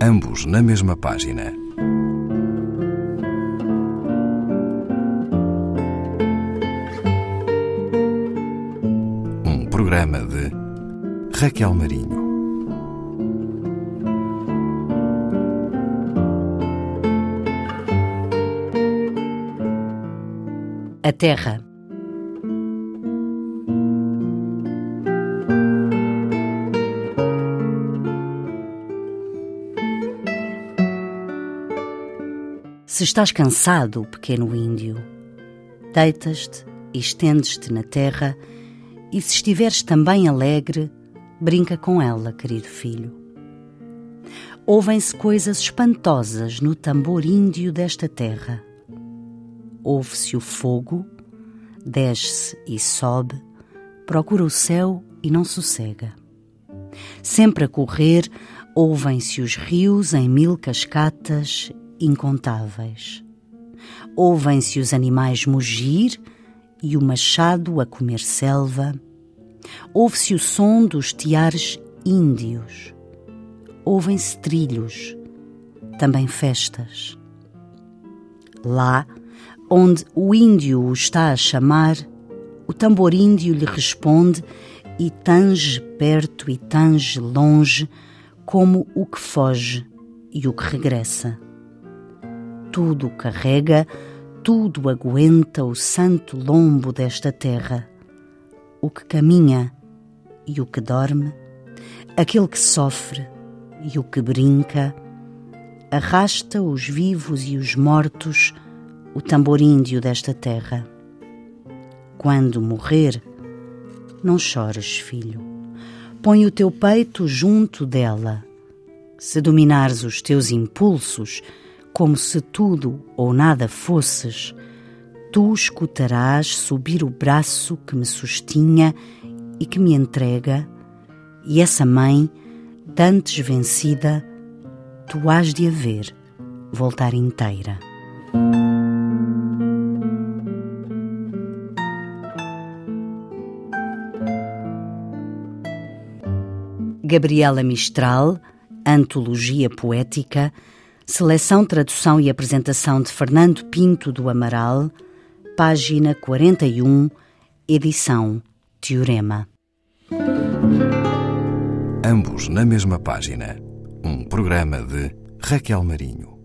ambos na mesma página. Um programa de Raquel Marinho. A Terra. Se estás cansado, pequeno índio, deitas-te e estendes-te na terra, e se estiveres também alegre, brinca com ela, querido filho. Ouvem-se coisas espantosas no tambor índio desta terra. Ouve-se o fogo, desce e sobe, procura o céu e não sossega. Sempre a correr, ouvem-se os rios em mil cascatas incontáveis. Ouvem-se os animais mugir e o machado a comer selva. Ouve-se o som dos tiares índios. Ouvem-se trilhos, também festas. Lá, onde o índio o está a chamar, o tambor índio lhe responde e tange perto e tange longe, como o que foge e o que regressa tudo carrega, tudo aguenta o santo lombo desta terra. O que caminha e o que dorme, aquele que sofre e o que brinca, arrasta os vivos e os mortos, o tambor índio desta terra. Quando morrer, não chores, filho. Põe o teu peito junto dela. Se dominares os teus impulsos, como se tudo ou nada fosses, tu escutarás subir o braço que me sustinha e que me entrega, e essa mãe, dantes vencida, tu hás de a ver voltar inteira. Gabriela Mistral, Antologia Poética, Seleção, tradução e apresentação de Fernando Pinto do Amaral, página 41, edição Teorema. Ambos na mesma página. Um programa de Raquel Marinho.